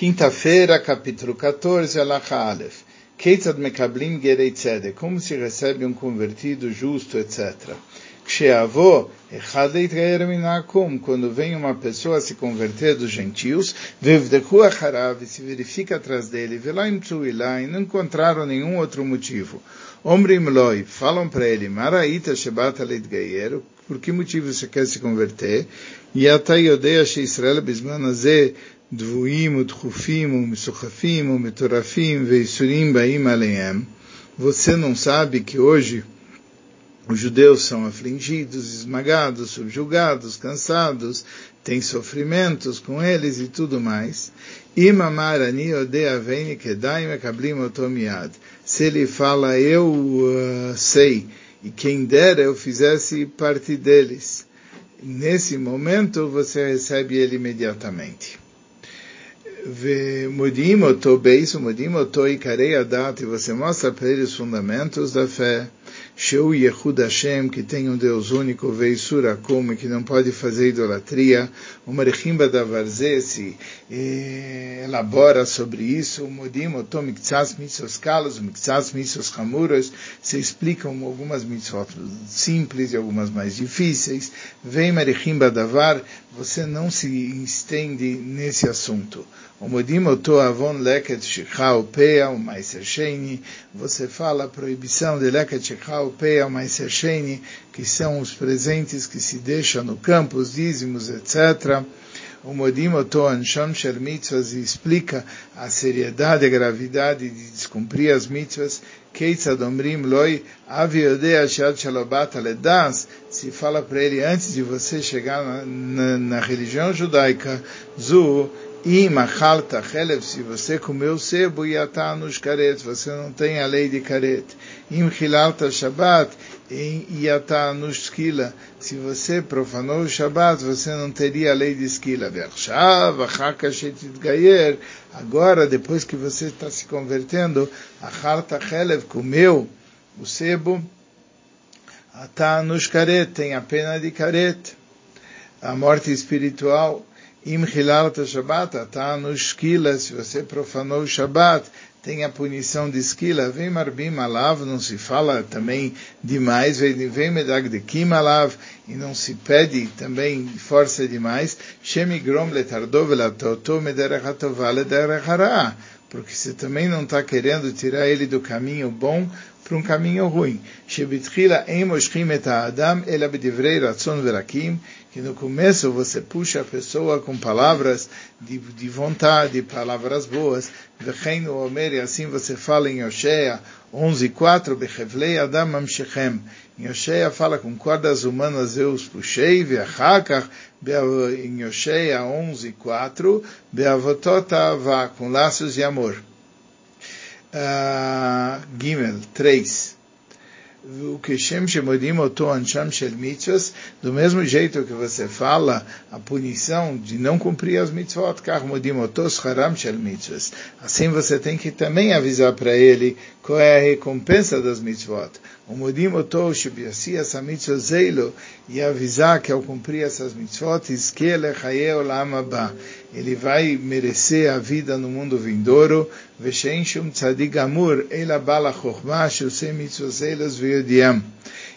Quinta-feira, capítulo 14, Alaha Aleph. Keitzad Mekablim Gerei Tzedek. Como se recebe um convertido justo, etc. Ksheavô, Echadeit Minakum. Quando vem uma pessoa se converter dos gentios, Vevdeku Acharav, se verifica atrás dele, Velaim Tzuilai, não encontraram nenhum outro motivo. Omrim Loi, falam para ele, Maraita Shebat Aleit Gayer, por que motivo você quer se converter? E Atayodea Israel Bismanazé, דבויים ודחופים ומסוחפים ומטורפים ואיסורים באים עליהם. Você não sabe que hoje os judeus são afligidos, esmagados, subjugados, cansados, têm sofrimentos com eles e tudo mais. Se ele fala, eu uh, sei, e quem dera eu fizesse parte deles. Nesse momento você recebe ele imediatamente. ומודיעים אותו בייס ומודיעים אותו עיקרי הדת, e você mostra para ele os fundamentos da fé, Sheu Yehud Hashem, que tem um Deus único, Veisur Akum, que não pode fazer idolatria, o Marichimba da Varzesi elabora sobre isso, o Modim Otom Miktsas Mitzvos Kalos, Miktsas Mitzvos Hamuros, se explicam algumas mitzvot simples e algumas mais difíceis, vem Marichimba Davar, você não se estende nesse assunto. O Modim Oto Avon Leket Shechau Pea, o Maiser Sheini, você fala a proibição de Leket Shechau Maiser Sheini, que são os presentes que se deixam no campo, os dízimos, etc. O Modim Oto Ansham Shel Mitzvahs explica a seriedade e gravidade de descumprir as mitzvahs. Keitzad Omrim Loi Avi Shad Shalobat Aledas, se fala para ele antes de você chegar na, na, na religião judaica, Zu, Im achalta chelev, se você comeu sebo, yatá nos caret, você não tem a lei de caret. Im chilalta shabat, yatá nos esquila, se você profanou o shabat, você não teria a lei de gayer, agora, depois que você está se convertendo, achalta chelev, comeu o sebo, atá nos caret, tem a pena de caret, a morte espiritual, Im Hilalta Shabbat, tá no esquila, se você profanou o Shabbat, tem a punição de esquila, vem marbim alav, não se fala também demais, vem medag de kim e não se pede também força demais, shemigrom letardov latoto mederech hatová lederech hará, porque você também não está querendo tirar ele do caminho bom para um caminho ruim. Verakim, que no começo você puxa a pessoa com palavras de, de vontade, palavras boas. E assim você fala em Oshea 11.4, Bechevlei adam mamshechem. Em Oshea fala com cordas humanas eu os puxei, veachakach, em Oshea 11.4, beavotot com laços de amor Gimel 3. O que Shem do mesmo jeito que você fala a punição de não cumprir as mitzvot. Assim você tem que também avisar para ele qual é a recompensa das mitzvot. O e avisar que ao cumprir essas mitzvot, Iskele Chaye Olam Abba ele vai merecer a vida no mundo vindouro. Veshen shum tzadik amur, ela bala chokhmah, shusem mitzvoselas veyodiam.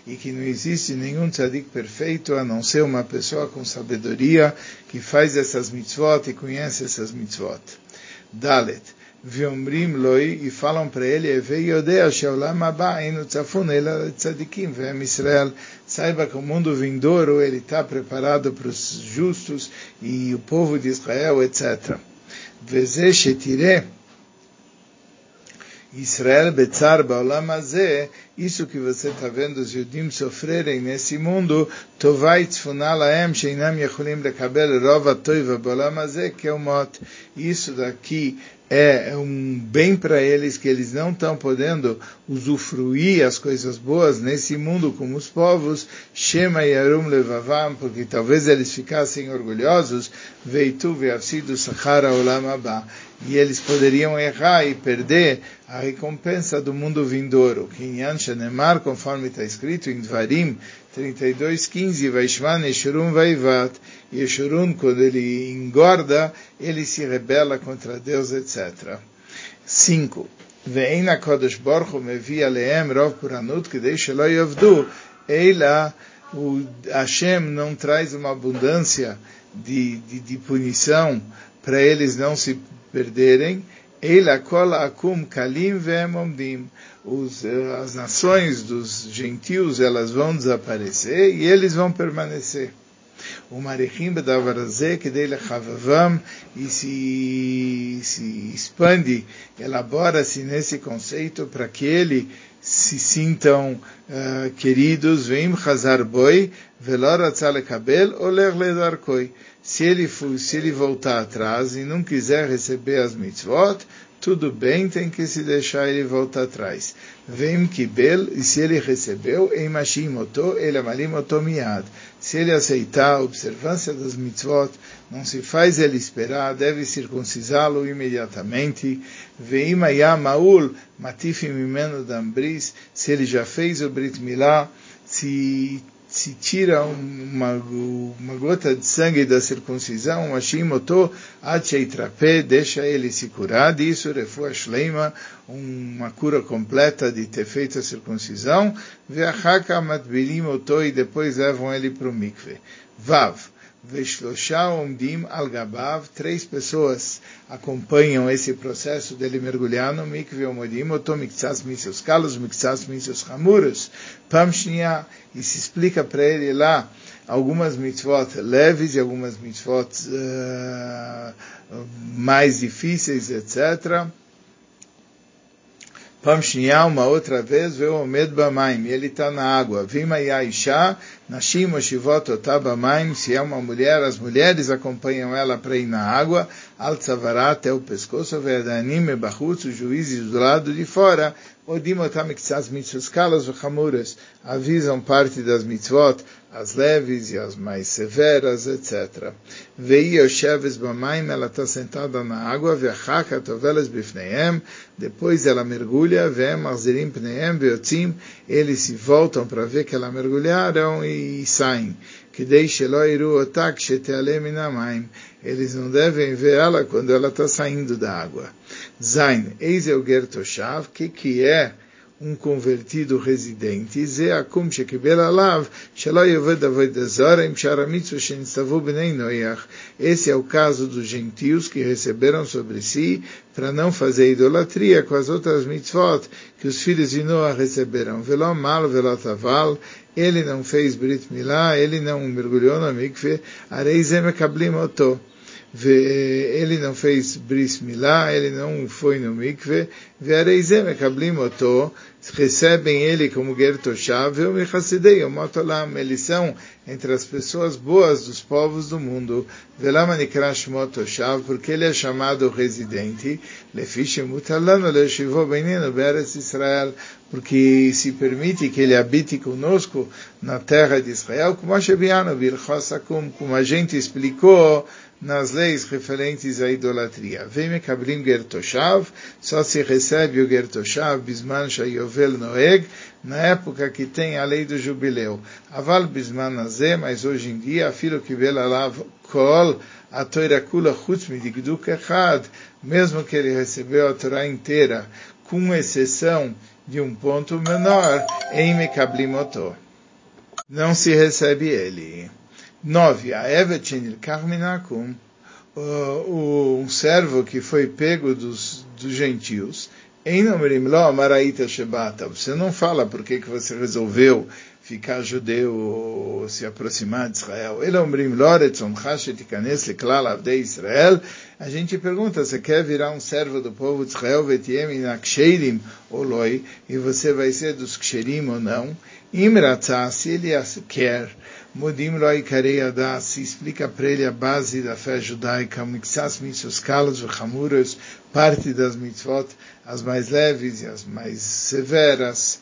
E que não existe nenhum tzadik perfeito, a não ser uma pessoa com sabedoria, que faz essas mitzvot e conhece essas mitzvot. Dalet. Viomrim loi, e falam para ele, Veyodea sheolam haba enu tzafun ela tzadikim, ve'em Israel, saiba que o mundo vindouro, ele está preparado para os justos, e o povo de Israel, etc. Veze shetire, Israel betzar baolam hazeh, isso que você está vendo os judim sofrerem nesse mundo, tovai tzfunah laem sheinam yecholim lekabel rova toiva baolam hazeh, que é o mote. Isso daqui é um bem para eles que eles não estão podendo usufruir as coisas boas nesse mundo como os povos, Shema Yarum Levavam, porque talvez eles ficassem orgulhosos, Veitu Veafsidu Sachara Olam Abba, e eles poderiam errar e perder a recompensa do mundo vindouro. Kinyan Shenemar, conforme está escrito em Dvarim 32:15 Vaishvan Yeshurun Vaivat Yeshurun quando ele engorda ele se rebela contra Deus etc 5 Vein HaKadosh Baruch mevi aleem rov puranut kidei shelo yavdu. Eila o Hashem não traz uma abundância de, de, de punição para eles não se perderem. Eila kol akum kalim ve'emomdim. As nações dos gentios elas vão desaparecer e eles vão permanecer. O bedavarazé que dele chavavam e se, se expande, elabora-se nesse conceito para que ele se sintam uh, queridos, vem chazar boi, velor kabel oler ledarkoi se ele, se ele voltar atrás e não quiser receber as mitzvot, tudo bem, tem que se deixar ele voltar atrás. Vem kibel, e se ele recebeu, emashimoto, ele amalimoto miad. Se ele aceitar a observância das mitzvot, não se faz ele esperar, deve circuncisá-lo imediatamente. Veim maul, matifim imeno dambris, se ele já fez o brit milá, se se tira uma, uma gota de sangue da circuncisão, uma shimoto, acheitrape, deixa ele se curar disso, refua shleima, uma cura completa de ter feito a circuncisão, veachaka matbilim oto, e depois levam ele para o mikve. Vav. Veshlosha Omdim Al Gabav, três pessoas acompanham esse processo dele mergulhar no mikve omodim, oto miktsas miseus kalos, miktsas miseus hamuros, pamshnia, e se explica para ele lá algumas mitzvot leves e algumas mitzvot uh, mais difíceis, etc. Pam uma outra vez, veio o med bamaim, ele está na água. Vima yaisha, nashim oshivot otabamaim, se é uma mulher, as mulheres acompanham ela para ir na água, al tzavarat até o pescoço, ve'adanim mebachutz, os juízes do lado de fora, odim otamiktsas mitzvot kalas v'chamuras, avisam parte das mitzvot, as leves e as mais severas, etc. Vei Yosheves Bamaim, ela está sentada na água, Veachaka Toveles Bifneem, depois ela mergulha, Vem Marzerim Pneem, Veotzim, eles se voltam para ver que ela mergulharam e saem. Que deixe loiru otak minamaim. Eles não devem ver ela quando ela está saindo da água. Zain, eis el gertoshav, que que é um convertido residente, ze akum shekibel alav, shelo yoved avoid azorim, sharamitzu shenistavu bnei noyach. Esse é o caso dos gentios que receberam sobre si, para não fazer idolatria com as outras mitzvot que os filhos de Noah receberam. Veló mal, veló taval, ele não fez Brit Milá, ele não mergulhou na mikve, areizem ekablim oto ele não fez bris milá, ele não foi no mikve, ve'areizem ekablim oto, recebem ele como ger toshav, ve'mechassidei omotolam, eles são entre as pessoas boas dos povos do mundo, ve'lama nikra shmot toshav, porque ele é chamado residente, lefish mutalano le'shivo benino be'eretz Israel, porque se permite que ele habite conosco na terra de Israel, como como a gente explicou, nas leis referentes à idolatria. Vem Mekablim Gertoshav, só se recebe o Gertoshav, Bisman Shayovel Noeg, na época que tem a lei do jubileu. Aval Bisman Azé, mas hoje em dia, filo que Belalav Kol, a Torah Kula Chutzmi de Gduk Echad, mesmo que ele recebeu a Torá inteira, com exceção de um ponto menor, em Mekablim Oto. Não se recebe ele. 9. A Evetchenil Karminakum, um servo que foi pego dos, dos gentios, em Maraita Shebata. Você não fala por que, você resolveu ficar judeu ou se aproximar de Israel. Ele omrim Israel. A gente pergunta, você quer virar um servo do povo de Israel, vetiem oloi, e você vai ser dos ksherim ou não? Imratzah, se ele quer, Modim lo ikarei se explica para ele a base da fé judaica, mixas mitzvos kalos e parte das mitzvot, as mais leves e as mais severas,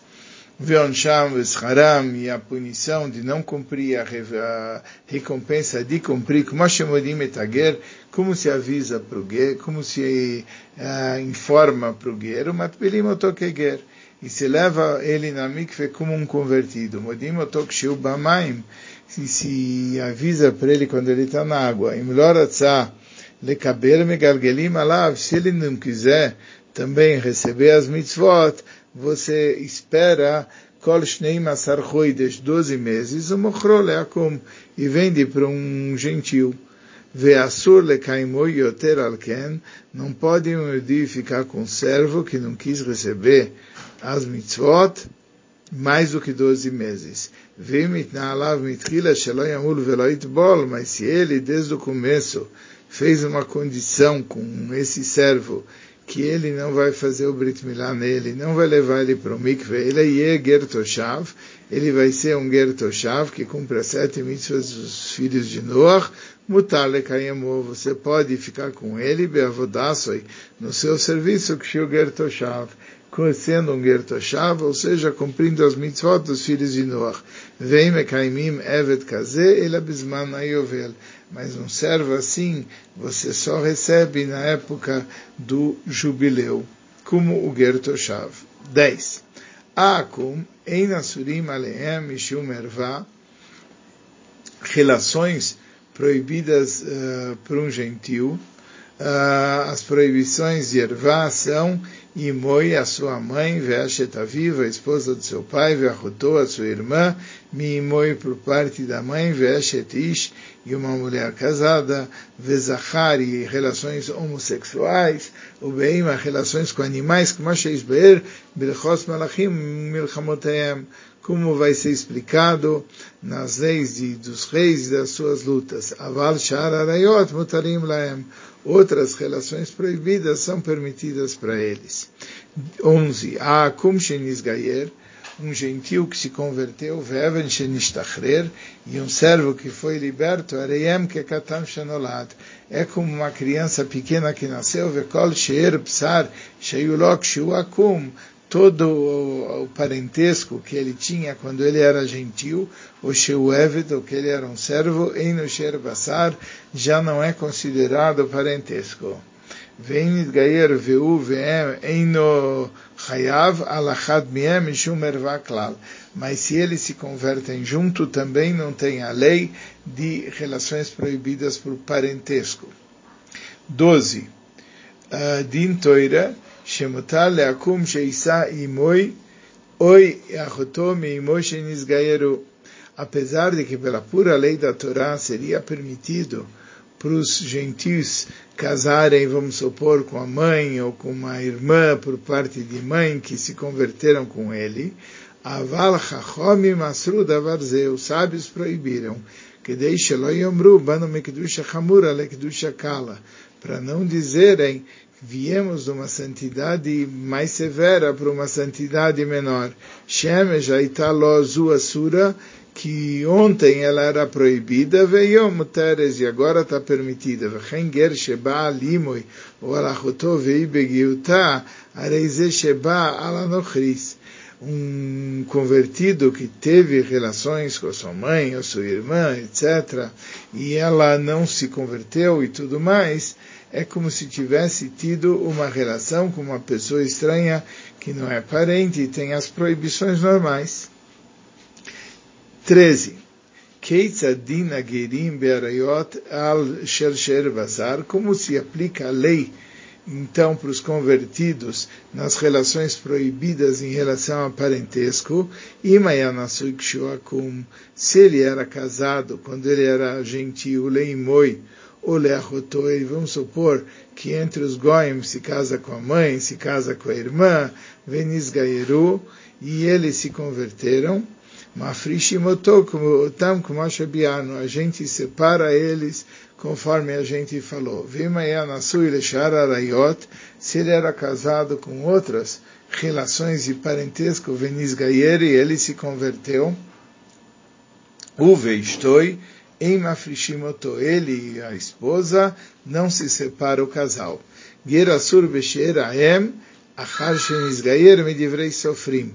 veonsham vescharam, e a punição de não cumprir, a, a recompensa de cumprir, como etager, como se avisa para o guer, como se uh, informa para o guer, o matbelim otokeger, e se leva ele na mikve como um convertido. Modim otokshiu bamaim, se, se avisa para ele quando ele está na água. Se ele não quiser também receber as mitzvot, você espera kol shnei masar choidesh, 12 meses, o mochro leakum, e vende para um gentil. Veasur lekaimo yoter alken, não pode um Yudi ficar com servo que não quis receber as mitzvot mais do que 12 meses. Mas se ele desde o começo fez uma condição com esse servo que ele não vai fazer o Brit Milá nele, não vai levar ele para o mikve, ele é Gertoshav, ele vai ser um Gertoshav que cumpre as sete mitzvahs dos filhos de Noach, mutar lekayemo, você pode ficar com ele, beavodassoi, no seu serviço, que Gertoshav, sendo um Gertoshav, ou seja, cumprindo as mitzvot dos filhos de Noach. Vem mekaimim evet kaze, ele abisman ayovel mas um servo assim você só recebe na época do jubileu, como o Gertoshav. 10. Akum einasurim alehem mishum erva, relações proibidas uh, por um gentil, uh, as proibições de ervá são Imoi, a sua mãe, Veashet viva, a esposa do seu pai, Veachotô, a sua irmã, Mimoi por parte da mãe, Veashet Ish, e uma mulher casada, Vezachar, e relações homossexuais, Ubeima, relações com animais, como Be'er, Bilchos Malachim, Milchamoteem, como vai ser explicado nas leis de, dos reis e das suas lutas. Aval Shar Arayot Mutarim Laem outras relações proibidas são permitidas para eles. 11. Akum Shenisgayer, um gentil que se converteu, Veven Shenistachrer, e um servo que foi liberto, Areyem Kekatam Shenolad, é como uma criança pequena que nasceu, Vekol Sheer Psar, Sheyulok Shuakum, todo o, parentesco que ele tinha quando ele era gentil, o Sheueved, o que ele era um servo, em no Basar, já não é considerado parentesco. Vem Gayer Veu Vem em no Hayav alachad miem shumer vaklal. Mas se eles se convertem junto, também não tem a lei de relações proibidas por parentesco. 12. Ah, din Toira, Shemutar leakum sheisa imoi, oi achotom imoi shenisgayeru. Apesar de que pela pura lei da Torá seria permitido para os gentis casarem, vamos supor, com a mãe ou com uma irmã por parte de mãe que se converteram com ele, Aval Chachom Masru Davarze, os sábios proibiram, que deixe lo yomru, bano mekdusha chamura lekdusha kala, para não dizerem viemos de uma santidade mais severa para uma santidade menor. Shemesh Aitalo Zuasura, que ontem ela era proibida, veio muteres e agora está permitida. Vechenger Sheba Alimoi, ou Alachotó Vei Begiutá, Areize Sheba Alanochris. Um convertido que teve relações com a sua mãe, a sua irmã, etc., e ela não se converteu e tudo mais, é como se tivesse tido uma relação com uma pessoa estranha que não é parente e tem as proibições normais. 13. Keitzadin Agerim Be'arayot al Shersher Bazar, como se aplica a lei então para os convertidos nas relações proibidas em relação ao parentesco, se ele era casado, quando ele era gentil, leimoi, Oleachotoi, vamos supor que entre os Goim se casa com a mãe, se casa com a irmã, Venis Gaeru, e eles se converteram, a gente separa eles conforme a gente falou. Se ele era casado com outras relações de parentesco, e ele se converteu, Uveistoi, em Mafrishimoto, ele e a esposa, não se separa o casal. Gerasur Besher Aem, Achar Shenizgayer Medivrei Sofrim.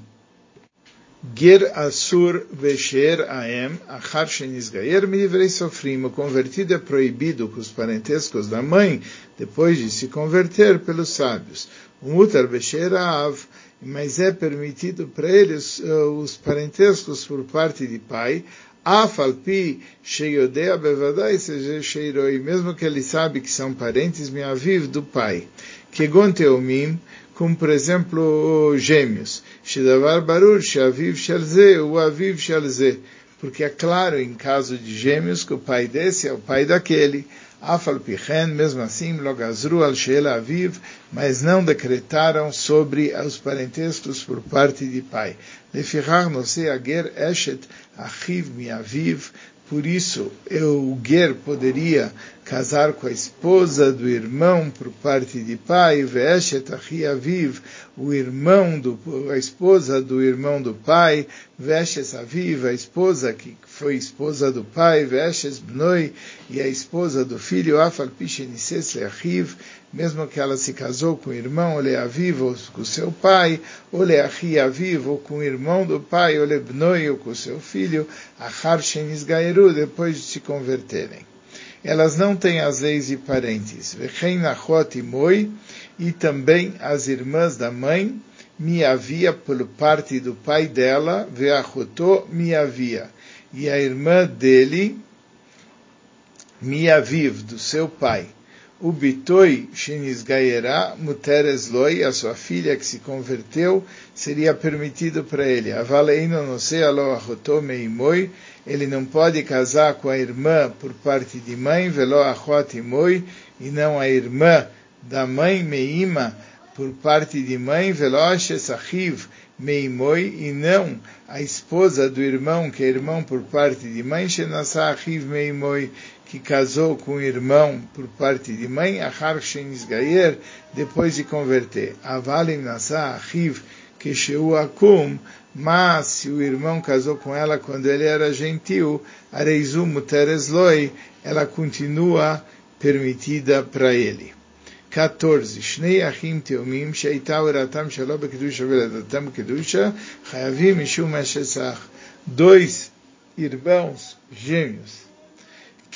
Ger Asur Besher Aem, Achar Shenizgayer Medivrei Sofrim. O convertido é proibido com os parentescos da mãe, depois de se converter pelos sábios. mutar besherav, mas é permitido para eles uh, os parentescos por parte de pai, Afalpi sheyodea bevadai seja sheiroi, mesmo que ele sabe que são parentes aviv do pai. Kegon teomim, como por exemplo gêmeos. Shedavar barur sheaviv shelze, o aviv shelze. Porque é claro em caso de gêmeos que o pai desse é o pai daquele. Afal Pichen, mesmo assim, Logazru al Sheela Aviv, mas não decretaram sobre os parentescos por parte de pai. Lefichar Nose Ager Eshet Achiv Mi Aviv, por isso, eu, o Ger poderia casar com a esposa do irmão por parte de pai, Veshet Aviv, o irmão do, a esposa do irmão do pai, Veshes Aviv, a esposa que foi esposa do pai, Veshes Bnoi, e a esposa do filho, Afal Pishenises Leachiv, mesmo que ela se casou com o irmão, Ole Aviv, ou com seu pai, Ole Achi Aviv, ou com o irmão do pai, Ole Bnoi, ou com seu filho, Achar Shenis Gaeru, depois de se converterem elas não têm as leis de parentes. E também as irmãs da mãe, me havia por parte do pai dela, veachotô me havia. E a irmã dele, me aviv, do seu pai. O bitoi shenisgaerá muteres loi, a sua filha que se converteu, seria permitido para ele. Avaleino no sei alo achotô meimoi, ele não pode casar com a irmã por parte de mãe, velo imoi, e não a irmã da mãe meima por parte de mãe, veloches achiv meimoi, e não a esposa do irmão, que é irmão por parte de mãe, shenasa achiv meimoi, que casou com o irmão por parte de mãe, achar shenisgayer, depois de converter. Avalim nasa achiv que akum, mas se o irmão casou com ela quando ele era gentil, Areizu Muteres Loi, ela continua permitida para ele. 14. Shnei achim teomim sheita uratam shelo bekedusha veladatam kedusha chayavim mishum eshesach. Dois irmãos gêmeos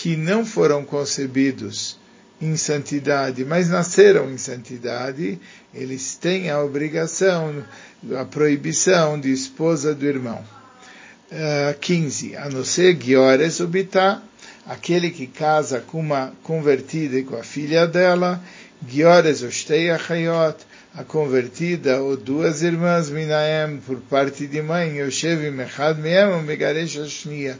que não foram concebidos em santidade, mas nasceram em santidade, eles têm a obrigação, a proibição de esposa do irmão. Uh, 15. A não ser Giores Ubitá, aquele que casa com uma convertida e com a filha dela, Giores Ostei Achayot, a convertida ou duas irmãs Minaem por parte de mãe, Yoshev Mechad Miem Megaresh Ashnia.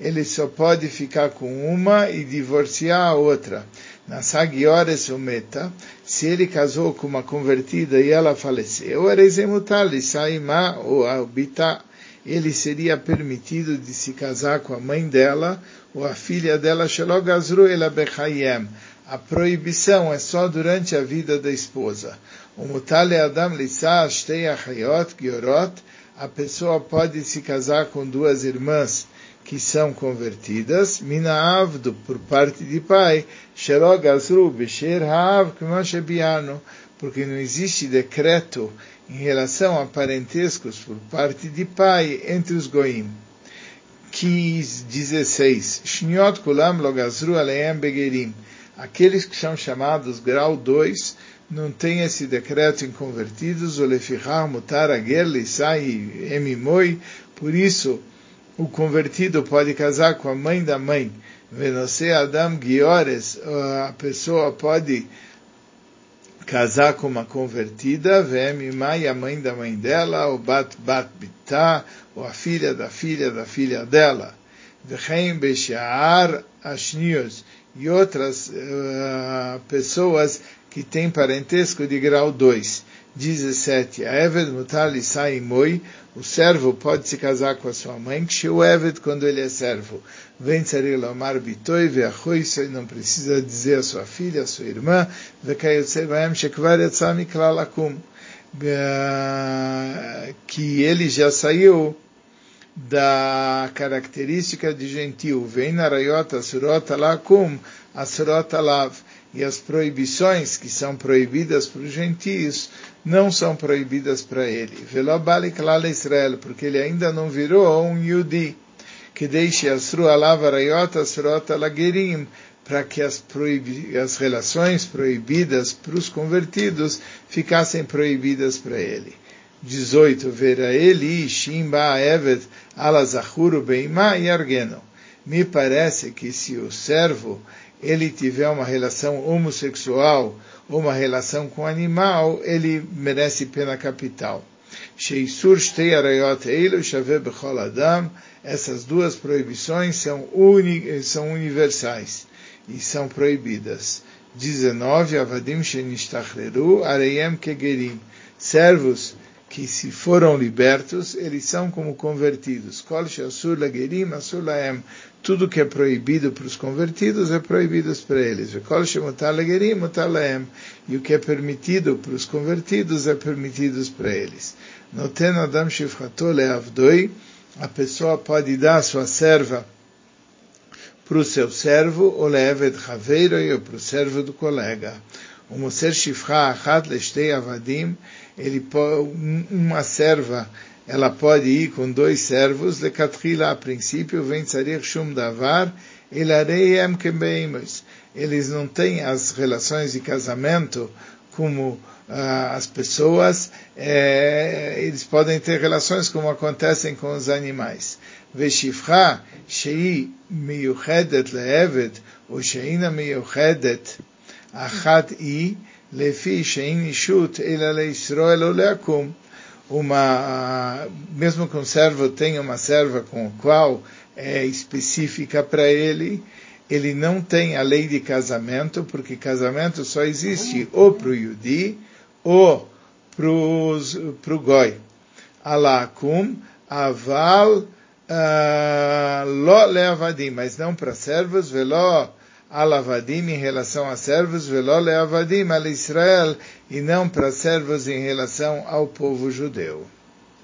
Ele só pode ficar com uma e divorciar a outra na Sagiores Umeta, se ele casou com uma convertida e ela faleceu, era Ezemutal, Saimá ou Albita, ele seria permitido de se casar com a mãe dela ou a filha dela, Shalogazru ela Bechayem. A proibição é só durante a vida da esposa. O Mutale Adam Lisa Shtei Achayot Giorot, a pessoa pode se casar com duas irmãs que são convertidas, mina avdo, por parte de pai, porque não existe decreto em relação a parentescos por parte de pai entre os goim. 15, 16. Shniot kulam logazru aleem begerim. Aqueles que são chamados grau 2 não têm esse decreto em convertidos, o lefichar mutar ager lisai emimoi, por isso o convertido pode casar com a mãe da mãe. Venose Adam Giores, a pessoa pode casar com uma convertida, Vemimai, a mãe da mãe dela, ou Bat Bat Bitá, ou a filha da filha da filha dela. Vechem Beshaar Ashnios, e outras uh, pessoas que têm parentesco de grau 2. 17. A Eved Mutali Sai Moi, o servo pode se casar com a sua mãe, que o Eved quando ele é servo. Vem Lomar Bitoi, Veachoisoi, não precisa dizer a sua filha, a sua irmã, que ele já saiu da característica de gentil. Vem Narayot Asurot Alakum, Asurot Alav e as proibições que são proibidas para os gentios não são proibidas para ele. Velobalik lala Israel, porque ele ainda não virou um Yudi, que deixe arayot asrot alagerim, para que as, as relações proibidas para os convertidos ficassem proibidas para ele. 18. Vera ele shimba evet alazahuru beima yargeno. Me parece que se o servo ele tiver uma relação homossexual ou uma relação com animal, ele merece pena capital. Shtei arayot bechol adam. Essas duas proibições são, uni, são universais e são proibidas. 19. Avadim areyem kegerim. Servos que se foram libertos, eles são como convertidos. Tudo que é proibido para os convertidos é proibido para eles. E o que é permitido para os convertidos é permitido para eles. Noten adam shifchato leavdoi. A pessoa pode dar a sua serva para o seu servo, ou levet ou para o servo do colega o Moser Shifra Achat Leshtei Avadim, ele, uma serva, ela pode ir com dois servos, Lekatrila a princípio, vem Tzarir Shum Davar, Ilareiem Kembeimos. Eles não têm as relações de casamento como ah, as pessoas, eh, eles podem ter relações como acontecem com os animais. Veshifra, Shei Miyuchedet Leevet, ou Sheina Miyuchedet אחת היא, לפי שאין אישות אלא לישראל או לעקום. Uma, mesmo que um servo tenha uma serva com a qual é específica para ele, ele não tem a lei de casamento, porque casamento só existe ou para o Yudi ou para o Goi. Alakum, aval, uh, lo leavadim, mas não para servos, veló alavadim em relação a servos, veló leavadim al Israel, e não para servos em relação ao povo judeu.